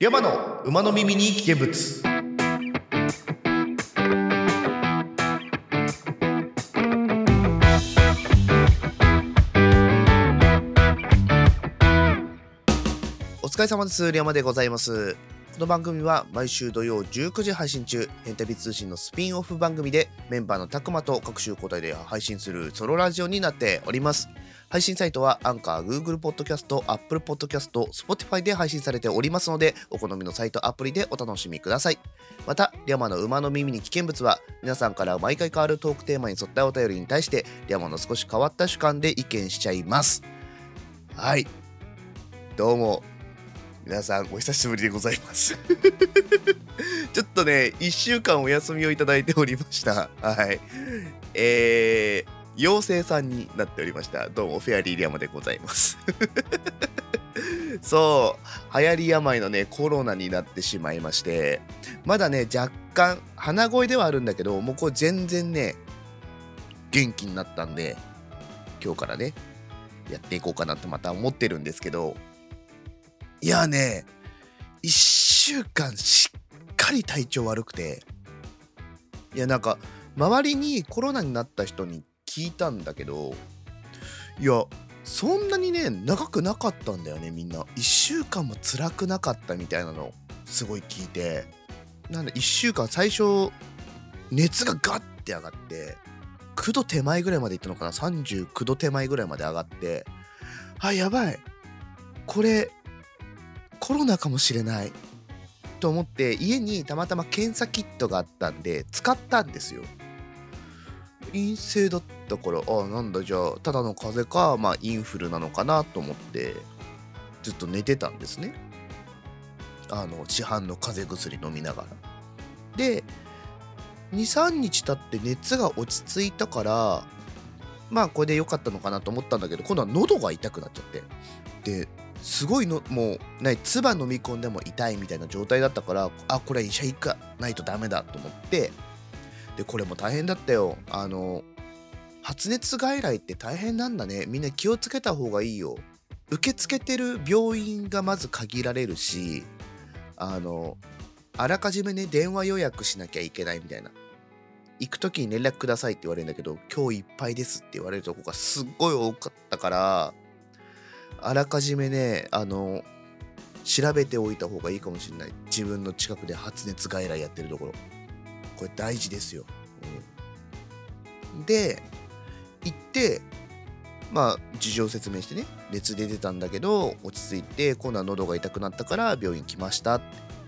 山の馬の耳に危険物お疲れ様です。リャマでございます。この番組は毎週土曜19時配信中。ヘンタビ通信のスピンオフ番組でメンバーのたくまと各種交代で配信するソロラジオになっております。配信サイトはアンカー、Google Podcast、Apple Podcast、Spotify で配信されておりますので、お好みのサイト、アプリでお楽しみください。また、リャマの馬の耳に危険物は、皆さんから毎回変わるトークテーマに沿ったお便りに対して、リャマの少し変わった主観で意見しちゃいます。はい。どうも。皆さん、お久しぶりでございます。ちょっとね、1週間お休みをいただいておりました。はい。えー、妖精さんになっておりました。どうも、フェアリーリアマでございます。そう、流行り病のね、コロナになってしまいまして、まだね、若干、鼻声ではあるんだけど、もうこれ全然ね、元気になったんで、今日からね、やっていこうかなとまた思ってるんですけど、いやね、1週間しっかり体調悪くて、いやなんか、周りにコロナになった人に聞いたんだけどいやそんなにね長くなかったんだよねみんな。1週間も辛くなかったみたいなのすごい聞いて。なんで1週間最初熱がガッて上がって9度手前ぐらいまでいったのかな39度手前ぐらいまで上がってあやばい。これコロナかもしれない。と思って家にたまたま検査キットがあったんで使ったんですよ。陰性だったからああなんだじゃあただの風邪かまあインフルなのかなと思ってずっと寝てたんですね。あの市販の風邪薬飲みながら。で23日経って熱が落ち着いたからまあこれで良かったのかなと思ったんだけど今度は喉が痛くなっちゃって。ですごいのもうな唾飲み込んでも痛いみたいな状態だったからあこれ医者行かないとダメだと思ってでこれも大変だったよ。あの発熱外来って大変なんだね。みんな気をつけた方がいいよ。受け付けてる病院がまず限られるしあのあらかじめね電話予約しなきゃいけないみたいな。行く時に連絡くださいって言われるんだけど今日いっぱいですって言われるとこがすっごい多かったからあらかじめねあの調べておいた方がいいかもしれない。自分の近くで発熱外来やってるところ。これ大事ですよ。うん、で行ってまあ事情説明してね熱出てたんだけど落ち着いて今度は喉が痛くなったから病院来ました。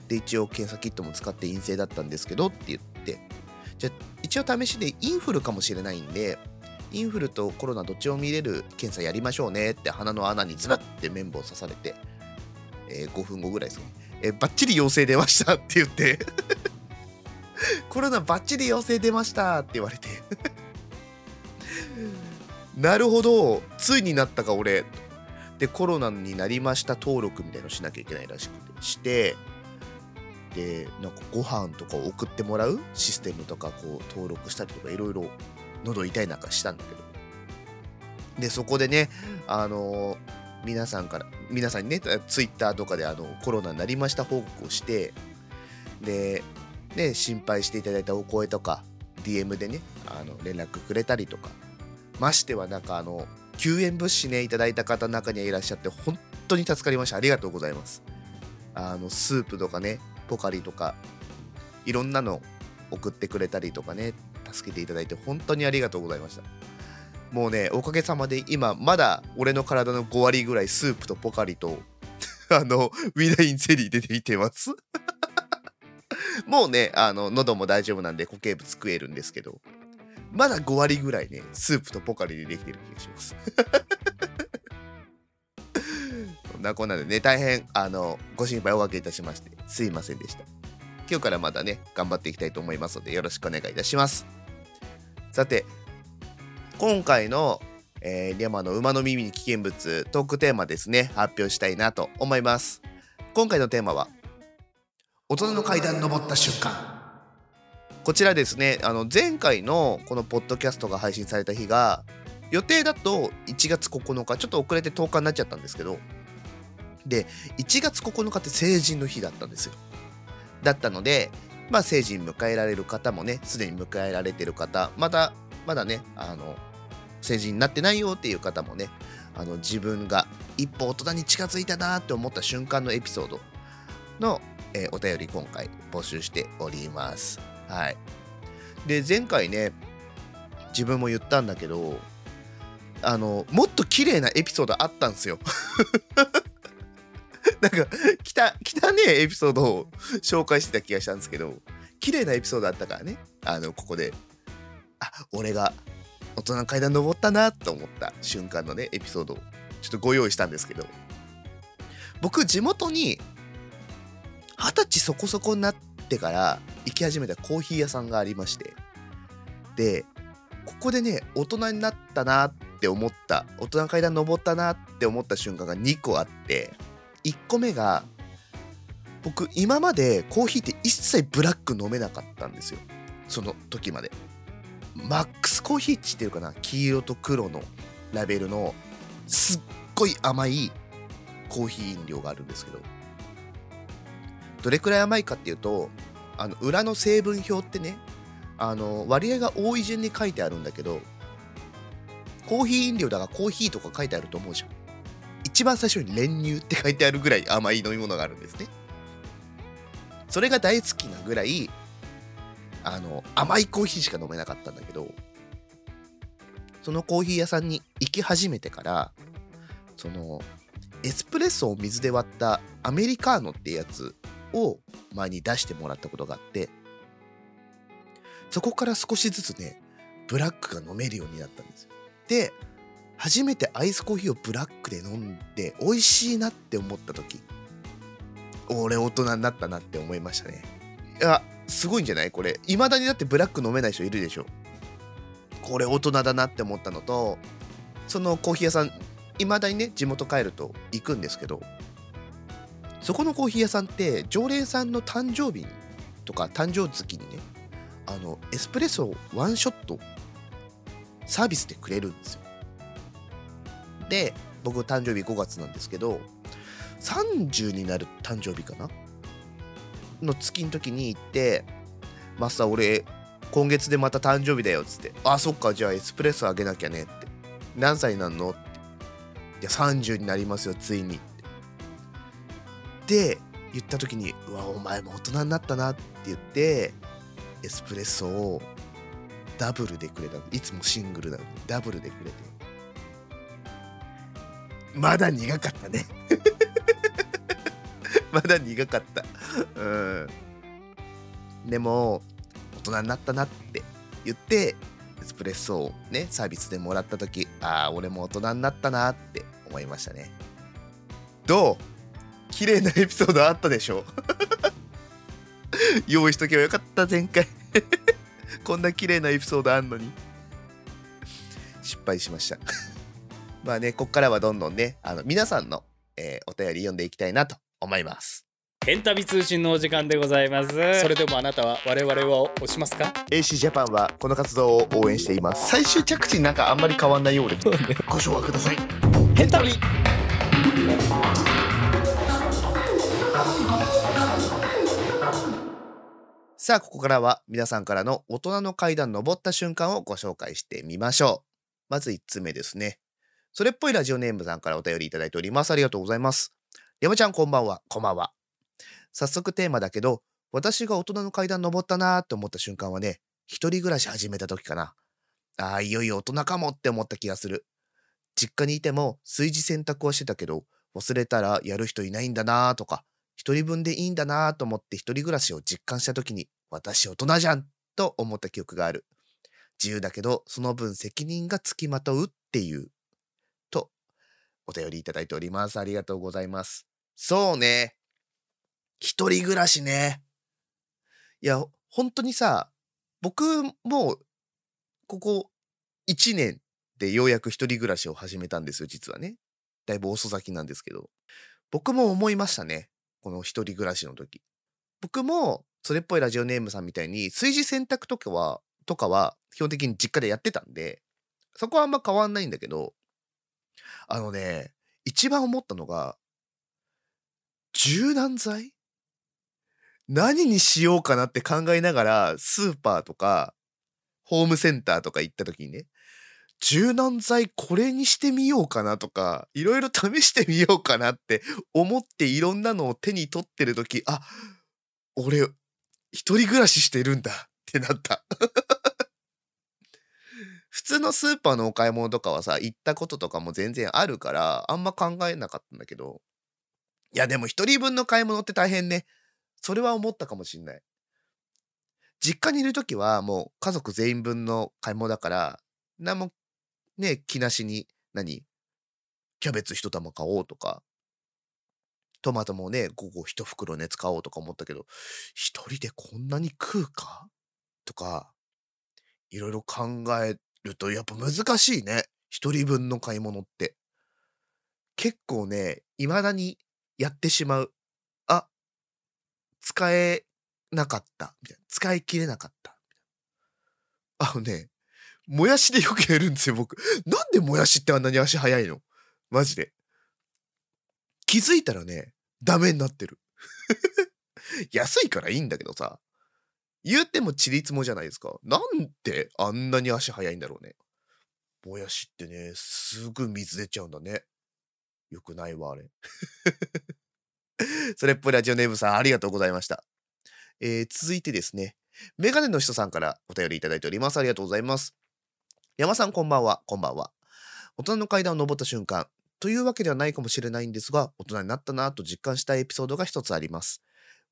で一応検査キットも使って陰性だったんですけどって言って。じゃあ一応試しでインフルかもしれないんでインフルとコロナどっちも見れる検査やりましょうねって鼻の穴にズバッて綿棒刺されて、えー5分後ぐらいですね、えーバッチリ陽性出ましたって言ってコロナバッチリ陽性出ましたって言われて。なるほど。ついになったか俺。でコロナになりました登録みたいのしなきゃいけないらしくて。してでなんかご飯とかを送ってもらう？システムとかこう登録したりとかいろいろ喉痛い中したんだけど。でそこでねあの皆さんから皆さんにねツイッターとかであのコロナになりました報告をしてでね、心配していただいたお声とか DM でねあの連絡くれたりとか。ましてはなんかあの救援物資ねいただいた方の中にはいらっしゃって本当に助かりました。ありがとうございます。あのスープとかねポカリとかいろんなの送ってくれたりとかね助けていただいて本当にありがとうございました。もうねおかげさまで今まだ俺の体の5割ぐらいスープとポカリと あのウィダインゼリー出ていてます。もうね、あの、喉も大丈夫なんで固形物食えるんですけど、まだ5割ぐらいね、スープとポカリでできてる気がします。そんなこんなでね、大変、あの、ご心配おかけいたしまして、すいませんでした。今日からまたね、頑張っていきたいと思いますので、よろしくお願いいたします。さて、今回の、えー、リャマの馬の耳に危険物トークテーマですね、発表したいなと思います。今回のテーマは、大人の階段登った瞬間。こちらですねあの前回のこのポッドキャストが配信された日が予定だと1月9日ちょっと遅れて10日になっちゃったんですけどで1月9日って成人の日だったんですよ。だったのでまあ成人迎えられる方もねすでに迎えられてる方またまだねあの成人になってないよっていう方もねあの自分が一歩大人に近づいたなって思った瞬間のエピソードの、えーお便り今回募集しております。はい。で、前回ね、自分も言ったんだけど、あの、もっと綺麗なエピソードあったんですよ。なんか、きた、汚ねえエピソードを紹介してた気がしたんですけど、綺麗なエピソードあったからね、あの、ここで、あ、俺が大人の階段登ったなと思った瞬間のね、エピソードをちょっとご用意したんですけど、僕、地元に二十歳そこそこになってから行き始めたコーヒー屋さんがありまして、で、ここでね、大人になったなって思った、大人階段登ったなって思った瞬間が2個あって、1個目が、僕、今までコーヒーって一切ブラック飲めなかったんですよ。その時まで。マックスコーヒーって知ってるかな？黄色と黒のラベルのすっごい甘いコーヒー飲料があるんですけどどれくらい甘いかっていうとあの裏の成分表ってねあの割合が多い順に書いてあるんだけどコーヒー飲料だがコーヒーとか書いてあると思うじゃん。一番最初に練乳って書いてあるぐらい甘い飲み物があるんですね。それが大好きなぐらいあの甘いコーヒーしか飲めなかったんだけどそのコーヒー屋さんに行き始めてからそのエスプレッソを水で割ったアメリカーノってやつを前に出してもらったことがあってそこから少しずつねブラックが飲めるようになったんですよ。で初めてアイスコーヒーをブラックで飲んで美味しいなって思った時俺大人になったなって思いましたね。いやすごいんじゃない？これ未だにだってブラック飲めない人いるでしょ。これ大人だなって思ったのとそのコーヒー屋さん未だにね地元帰ると行くんですけどそこのコーヒー屋さんって常連さんの誕生日とか誕生月にねあのエスプレッソをワンショットサービスでくれるんですよ。で僕誕生日5月なんですけど30になる誕生日かな？の月の時に行って「マスター俺今月でまた誕生日だよ」っつって「あそっかじゃあエスプレッソあげなきゃね」って「何歳なんの?」って「いや30になりますよついに」で言った時に「うわお前も大人になったな」って言ってエスプレッソをダブルでくれたいつもシングルなのにダブルでくれて。まだ苦かったね。まだ苦かった。うん。でも大人になったなって言ってエスプレッソをねサービスでもらった時ああ俺も大人になったなって思いましたね。どう？綺麗なエピソードあったでしょ。用意しとけばよかった前回。こんな綺麗なエピソードあんのに。失敗しました。まあねこっからはどんどんねあの皆さんの、えーお便り読んでいきたいなと思います。ヘンタビ通信のお時間でございます。それでもあなたは我々を押しますか？AC ジャパンはこの活動を応援しています。最終着地なんかあんまり変わんないようで。ご唱和ください。ヘンタビさあここからは皆さんからの大人の階段登った瞬間をご紹介してみましょう。まず1つ目ですね。それっぽいラジオネームさんからお便りいただいておりますありがとうございます。山ちゃんこんばんは。こんばんは。早速テーマだけど私が大人の階段登ったなーって思った瞬間はね一人暮らし始めた時かな。あーいよいよ大人かもって思った気がする。実家にいても炊事洗濯はしてたけど忘れたらやる人いないんだなーとか一人分でいいんだなと思って一人暮らしを実感した時に私大人じゃんと思った記憶がある。自由だけどその分責任がつきまとうっていうとお便りいただいております。ありがとうございます。そうね。一人暮らしね。いや本当にさ僕もここ1年でようやく一人暮らしを始めたんですよ実はね。だいぶ遅咲きなんですけど。僕も思いましたね。この一人暮らしの時。僕もそれっぽいラジオネームさんみたいに炊事洗濯とかはとかは基本的に実家でやってたんでそこはあんま変わんないんだけどあのね一番思ったのが柔軟剤？何にしようかなって考えながら、スーパーとか、ホームセンターとか行った時にね、柔軟剤これにしてみようかなとか、いろいろ試してみようかなって思っていろんなのを手に取ってる時、あ、俺、一人暮らししてるんだってなった。普通のスーパーのお買い物とかはさ、行ったこととかも全然あるから、あんま考えなかったんだけど、いやでも一人分の買い物って大変ね。それは思ったかもしんない。実家にいるときはもう家族全員分の買い物だから、何もね、気なしに、何？キャベツ一玉買おうとか、トマトもね、午後一袋ね、使おうとか思ったけど、一人でこんなに食うか？とか、いろいろ考えるとやっぱ難しいね。一人分の買い物って。結構ね、未だにやってしまう。あ、使えなかった。みたいな。使い切れなかった。あのね、もやしでよくやるんですよ、僕。なんでもやしってあんなに足早いの？マジで。気づいたらね、ダメになってる。安いからいいんだけどさ。言ってもちりつもじゃないですか。なんであんなに足早いんだろうね。もやしってね、すぐ水出ちゃうんだね。よくないわ、あれ。それっぽいラジオネームさん、ありがとうございました。えー続いてですね、メガネの人さんからお便りいただいております。ありがとうございます。山さん、こんばんは。こんばんは。大人の階段を登った瞬間、というわけではないかもしれないんですが、大人になったなと実感したエピソードが一つあります。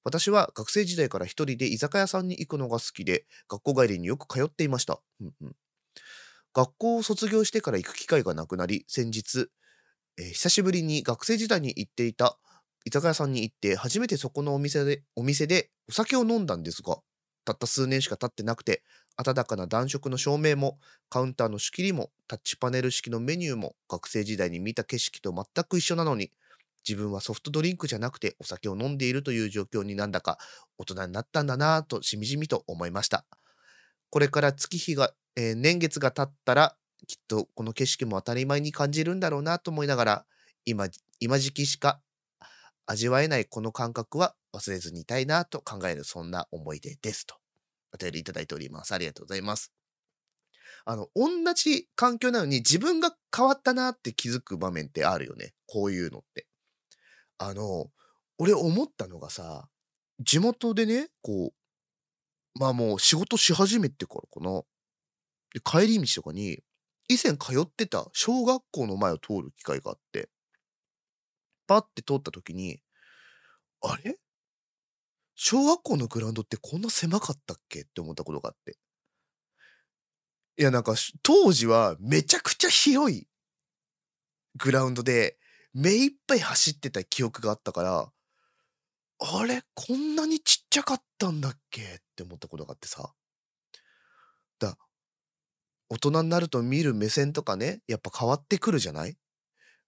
私は学生時代から一人で居酒屋さんに行くのが好きで、学校帰りによく通っていました。学校を卒業してから行く機会がなくなり、先日、えー久しぶりに学生時代に行っていた居酒屋さんに行って、初めてそこのお店で、お店でお酒を飲んだんですが、たった数年しか経ってなくて、温かな暖色の照明も、カウンターの仕切りも、タッチパネル式のメニューも、学生時代に見た景色と全く一緒なのに、自分はソフトドリンクじゃなくてお酒を飲んでいるという状況になんだか大人になったんだなぁとしみじみと思いました。これから月日が、えー年月が経ったら、きっとこの景色も当たり前に感じるんだろうなと思いながら、今、今時期しか味わえないこの感覚は忘れずにいたいなと考えるそんな思い出ですと。お便りいただいております。ありがとうございます。あの、同じ環境なのに自分が変わったなって気づく場面ってあるよね。こういうのって。あの、俺思ったのがさ、地元でね、こう、まあもう仕事し始めてからかな。で、帰り道とかに、以前通ってた小学校の前を通る機会があって、パッて通った時に、あれ？小学校のグラウンドってこんな狭かったっけ？って思ったことがあって。いや、なんか、当時はめちゃくちゃ広いグラウンドで、目いっぱい走ってた記憶があったから、あれこんなにちっちゃかったんだっけ？って思ったことがあってさ。だ、大人になると見る目線とかね、やっぱ変わってくるじゃない？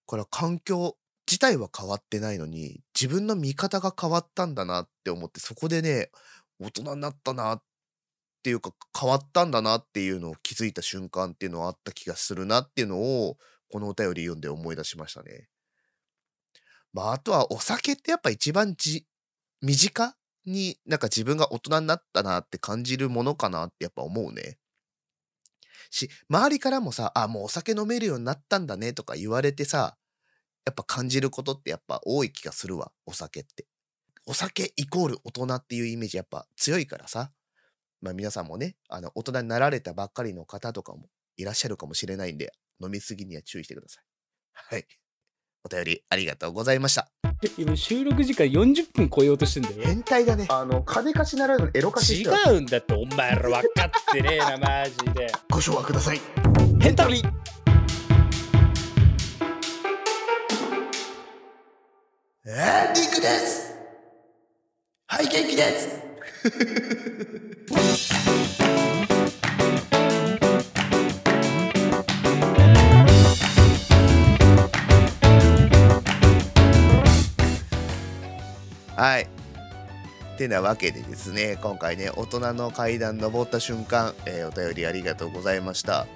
これは環境自体は変わってないのに、自分の見方が変わったんだなって思って、そこでね、大人になったなっていうか、変わったんだなっていうのを気づいた瞬間っていうのはあった気がするなっていうのを、このお便り読んで思い出しましたね。まあ、あとはお酒ってやっぱ一番じ、身近になんか自分が大人になったなって感じるものかなってやっぱ思うね。し、周りからもさ、あ、もうお酒飲めるようになったんだねとか言われてさ、やっぱ感じることってやっぱ多い気がするわ、お酒って。お酒イコール大人っていうイメージやっぱ強いからさ。まあ皆さんもね、あの、大人になられたばっかりの方とかもいらっしゃるかもしれないんで、飲みすぎには注意してください。はい。お便りありがとうございました。今収録時間40分超えようとしてんだよ変態だね。あの、金貸しならぬエロ貸し違うんだってお前ら分かってねえなマジでご唱和ください。ヘンタリエンディングですはい、元気ですはい。てなわけでですね、今回ね、大人の階段登った瞬間、えーお便りありがとうございました。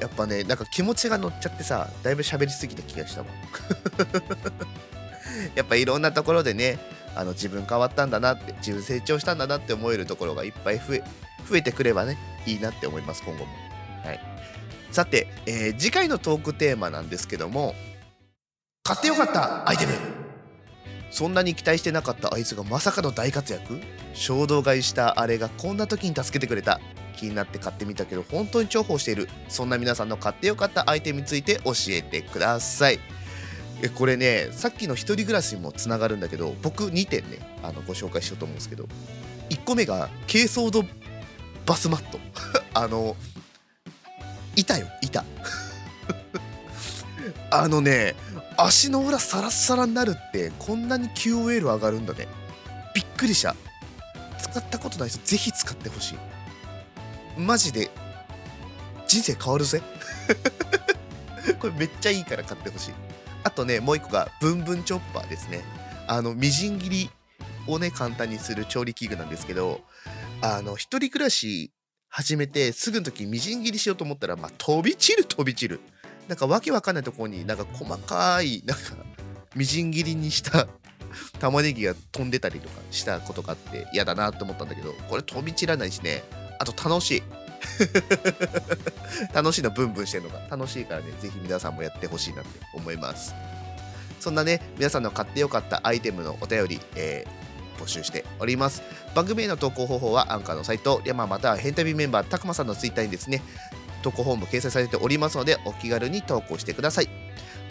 やっぱね、なんか気持ちが乗っちゃってさ、だいぶ喋りすぎた気がしたもん。やっぱいろんなところでねあの自分変わったんだなって自分成長したんだなって思えるところがいっぱい増え増えてくればねいいなって思います今後も。はい。さて、えー次回のトークテーマなんですけども買ってよかったアイテム。そんなに期待してなかったあいつがまさかの大活躍。衝動買いしたあれがこんな時に助けてくれた。気になって買ってみたけど本当に重宝している。そんな皆さんの買ってよかったアイテムについて教えてください。えこれねさっきの一人暮らしにもつながるんだけど僕2点ねあのご紹介しようと思うんですけど1個目が珪藻土バスマット。あの板よ板。あのね足の裏サラッサラになるってこんなに QOL 上がるんだね。びっくりした。使ったことない人ぜひ使ってほしい。マジで人生変わるぜ。これめっちゃいいから買ってほしい。あとねもう一個がブンブンチョッパーですね。あのみじん切りをね簡単にする調理器具なんですけどあの一人暮らし始めてすぐの時みじん切りしようと思ったらまあ飛び散る飛び散る。なんかわけわかんないとこになんか細かいなんかみじん切りにした 玉ねぎが飛んでたりとかしたことがあって嫌だなと思ったんだけどこれ飛び散らないしね。あと楽しい。楽しいのブンブンしてるのが楽しいからねぜひ皆さんもやってほしいなって思います。そんなね皆さんの買ってよかったアイテムのお便り、えー募集しております。番組への投稿方法はアンカーのサイトリャマまたはヘンタビメンバーたくまさんのツイッターにですね投稿フォーム掲載されておりますのでお気軽に投稿してください。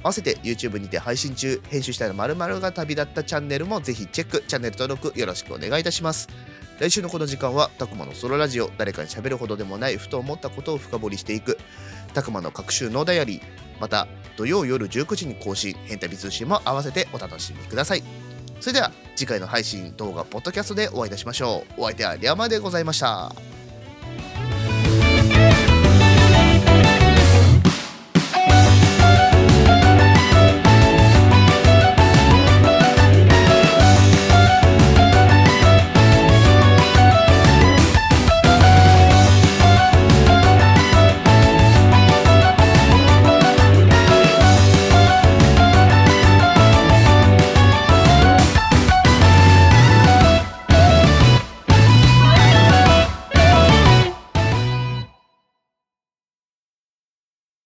合わせて YouTube にて配信中編集したら〇〇が旅立ったチャンネルもぜひチェック。チャンネル登録よろしくお願いいたします。来週のこの時間はたくまのソロラジオ誰かに喋るほどでもないふと思ったことを深掘りしていくたくまの各週のダイアリーまた土曜夜19時に更新変旅通信も合わせてお楽しみください。それでは次回の配信動画ポッドキャストでお会いいたしましょう。お相手はリャマでございました。